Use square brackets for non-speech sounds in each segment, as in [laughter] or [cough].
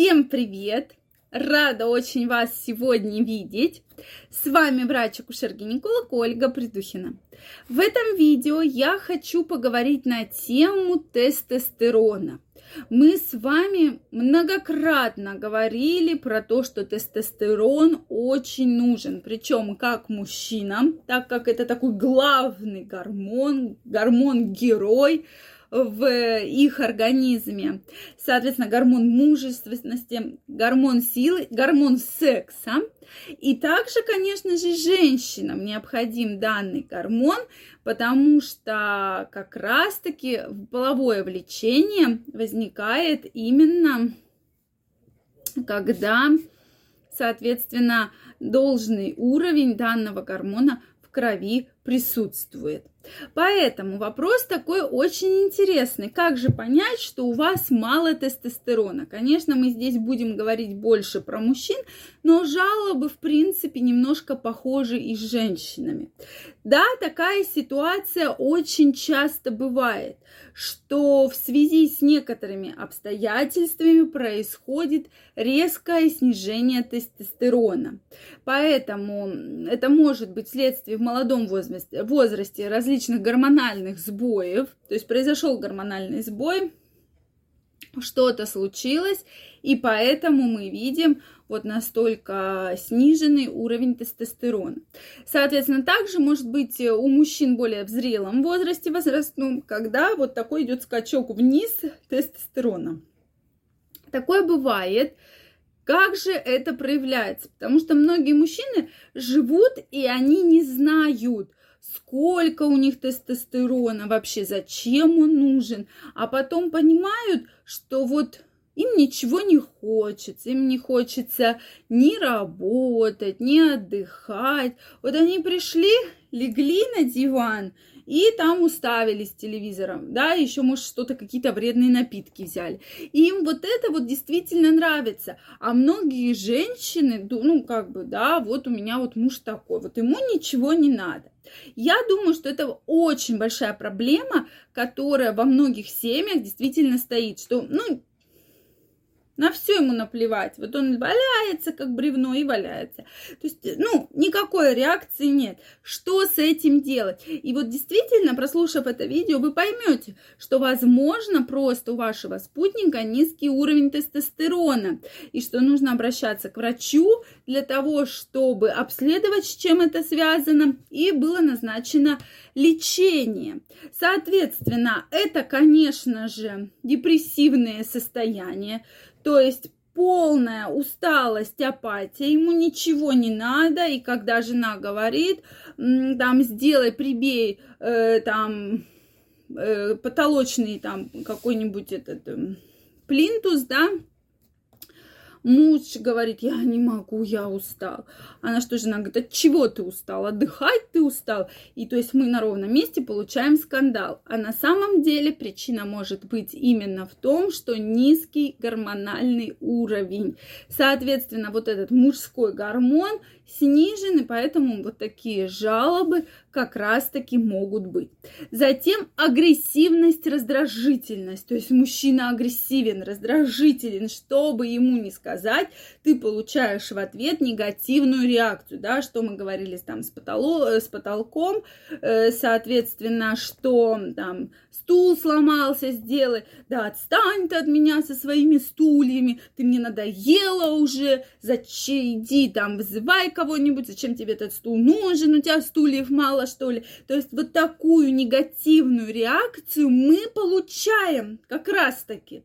Всем привет! Рада очень вас сегодня видеть. С вами врач-акушер-гинеколог Ольга Придухина. В этом видео я хочу поговорить на тему тестостерона. Мы с вами многократно говорили про то, что тестостерон очень нужен, причем как мужчинам, так как это такой главный гормон, гормон-герой в их организме. Соответственно, гормон мужественности, гормон силы, гормон секса. И также, конечно же, женщинам необходим данный гормон, потому что как раз-таки половое влечение возникает именно когда, соответственно, должный уровень данного гормона в крови присутствует. Поэтому вопрос такой очень интересный. Как же понять, что у вас мало тестостерона? Конечно, мы здесь будем говорить больше про мужчин, но жалобы, в принципе, немножко похожи и с женщинами. Да, такая ситуация очень часто бывает, что в связи с некоторыми обстоятельствами происходит резкое снижение тестостерона. Поэтому это может быть следствие в молодом возрасте, возрасте различных гормональных сбоев. То есть произошел гормональный сбой, что-то случилось, и поэтому мы видим вот настолько сниженный уровень тестостерона. Соответственно, также может быть у мужчин более в зрелом возрасте, возрастном, когда вот такой идет скачок вниз тестостерона. Такое бывает. Как же это проявляется? Потому что многие мужчины живут и они не знают, сколько у них тестостерона вообще, зачем он нужен, а потом понимают, что вот им ничего не хочется, им не хочется ни работать, ни отдыхать. Вот они пришли, легли на диван и там уставились телевизором, да, еще, может, что-то, какие-то вредные напитки взяли. И им вот это вот действительно нравится. А многие женщины, ну, как бы, да, вот у меня вот муж такой, вот ему ничего не надо. Я думаю, что это очень большая проблема, которая во многих семьях действительно стоит, что, ну, на все ему наплевать. Вот он валяется, как бревно, и валяется. То есть, ну, никакой реакции нет. Что с этим делать? И вот действительно, прослушав это видео, вы поймете, что, возможно, просто у вашего спутника низкий уровень тестостерона. И что нужно обращаться к врачу для того, чтобы обследовать, с чем это связано, и было назначено лечение. Соответственно, это, конечно же, депрессивное состояние, то есть полная усталость, апатия, ему ничего не надо, и когда жена говорит, там, сделай, прибей, э, там, э, потолочный, там, какой-нибудь этот э, плинтус, да, Муж говорит, я не могу, я устал. Она что, жена говорит, от чего ты устал? Отдыхать ты устал? И то есть мы на ровном месте получаем скандал. А на самом деле причина может быть именно в том, что низкий гормональный уровень. Соответственно, вот этот мужской гормон снижен, и поэтому вот такие жалобы как раз-таки могут быть. Затем агрессивность, раздражительность. То есть мужчина агрессивен, раздражителен, что бы ему ни сказать, ты получаешь в ответ негативную реакцию, да, что мы говорили там с, потоло, с потолком, э, соответственно, что там стул сломался, сделай, да, отстань ты от меня со своими стульями, ты мне надоела уже, зачем, иди там, вызывай кого-нибудь, зачем тебе этот стул нужен, у тебя стульев мало, что ли. То есть вот такую негативную реакцию мы получаем как раз-таки.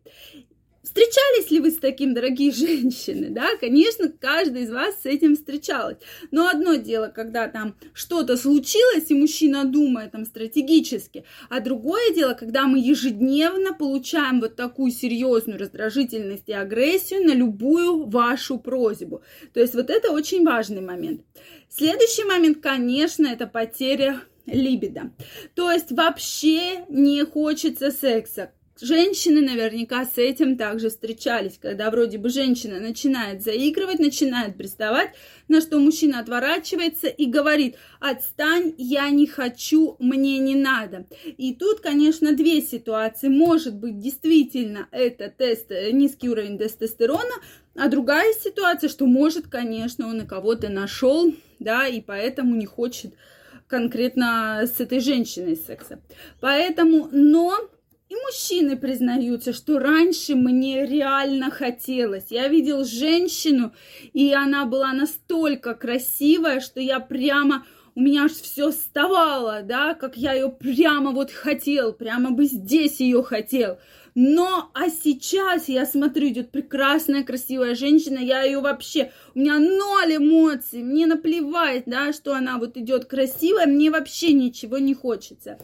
Встречались ли вы с таким, дорогие [laughs] женщины? Да, конечно, каждый из вас с этим встречалась. Но одно дело, когда там что-то случилось, и мужчина думает там стратегически, а другое дело, когда мы ежедневно получаем вот такую серьезную раздражительность и агрессию на любую вашу просьбу. То есть вот это очень важный момент. Следующий момент, конечно, это потеря либидо. То есть вообще не хочется секса Женщины наверняка с этим также встречались, когда вроде бы женщина начинает заигрывать, начинает приставать, на что мужчина отворачивается и говорит, отстань, я не хочу, мне не надо. И тут, конечно, две ситуации. Может быть, действительно, это тест, э, низкий уровень тестостерона, а другая ситуация, что может, конечно, он и кого-то нашел, да, и поэтому не хочет конкретно с этой женщиной секса. Поэтому, но и мужчины признаются, что раньше мне реально хотелось. Я видел женщину, и она была настолько красивая, что я прямо у меня аж все вставало, да, как я ее прямо вот хотел, прямо бы здесь ее хотел. Но, а сейчас я смотрю, идет прекрасная, красивая женщина, я ее вообще, у меня ноль эмоций, мне наплевать, да, что она вот идет красивая, мне вообще ничего не хочется.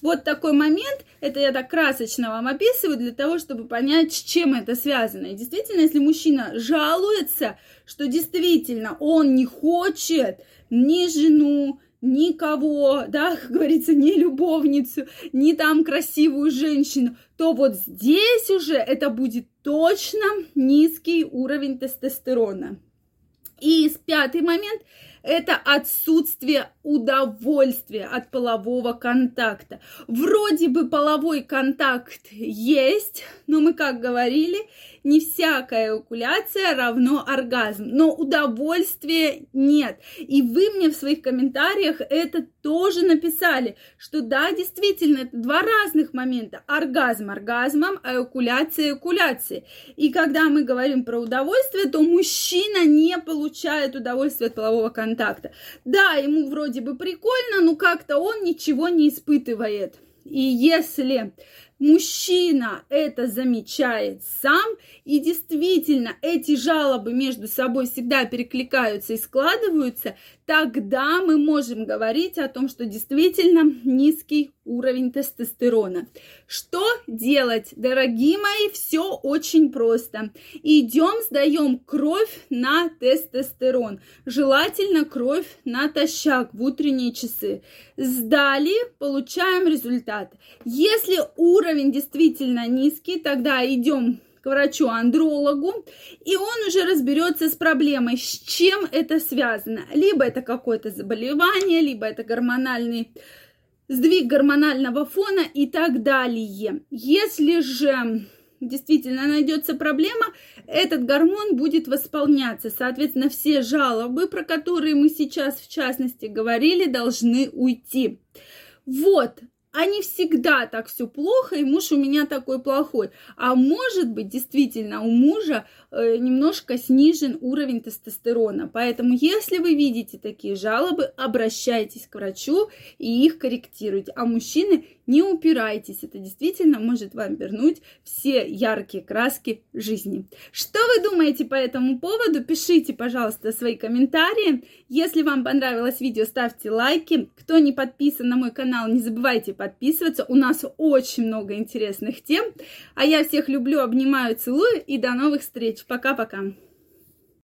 Вот такой момент, это я так красочно вам описываю для того, чтобы понять, с чем это связано. И действительно, если мужчина жалуется, что действительно он не хочет ни жену, никого, да, [laughs] как говорится, ни любовницу, ни там красивую женщину, то вот здесь уже это будет точно низкий уровень тестостерона. И пятый момент – это отсутствие удовольствия от полового контакта. Вроде бы половой контакт есть, но мы как говорили, не всякая эякуляция равно оргазм, но удовольствия нет. И вы мне в своих комментариях это тоже написали, что да, действительно, это два разных момента. Оргазм оргазмом, а эякуляция эякуляцией. И когда мы говорим про удовольствие, то мужчина не получает удовольствие от полового контакта. Да, ему вроде бы прикольно, но как-то он ничего не испытывает. И если мужчина это замечает сам, и действительно эти жалобы между собой всегда перекликаются и складываются, тогда мы можем говорить о том, что действительно низкий уровень тестостерона. Что делать, дорогие мои? Все очень просто. Идем, сдаем кровь на тестостерон. Желательно кровь натощак в утренние часы. Сдали, получаем результат. Если уровень действительно низкий, тогда идем к врачу-андрологу, и он уже разберется с проблемой, с чем это связано. Либо это какое-то заболевание, либо это гормональный сдвиг гормонального фона и так далее. Если же действительно найдется проблема, этот гормон будет восполняться. Соответственно, все жалобы, про которые мы сейчас в частности говорили, должны уйти. Вот, а не всегда так все плохо, и муж у меня такой плохой. А может быть, действительно, у мужа э, немножко снижен уровень тестостерона. Поэтому, если вы видите такие жалобы, обращайтесь к врачу и их корректируйте. А мужчины не упирайтесь, это действительно может вам вернуть все яркие краски жизни. Что вы думаете по этому поводу? Пишите, пожалуйста, свои комментарии. Если вам понравилось видео, ставьте лайки. Кто не подписан на мой канал, не забывайте подписываться. У нас очень много интересных тем. А я всех люблю, обнимаю, целую и до новых встреч. Пока-пока.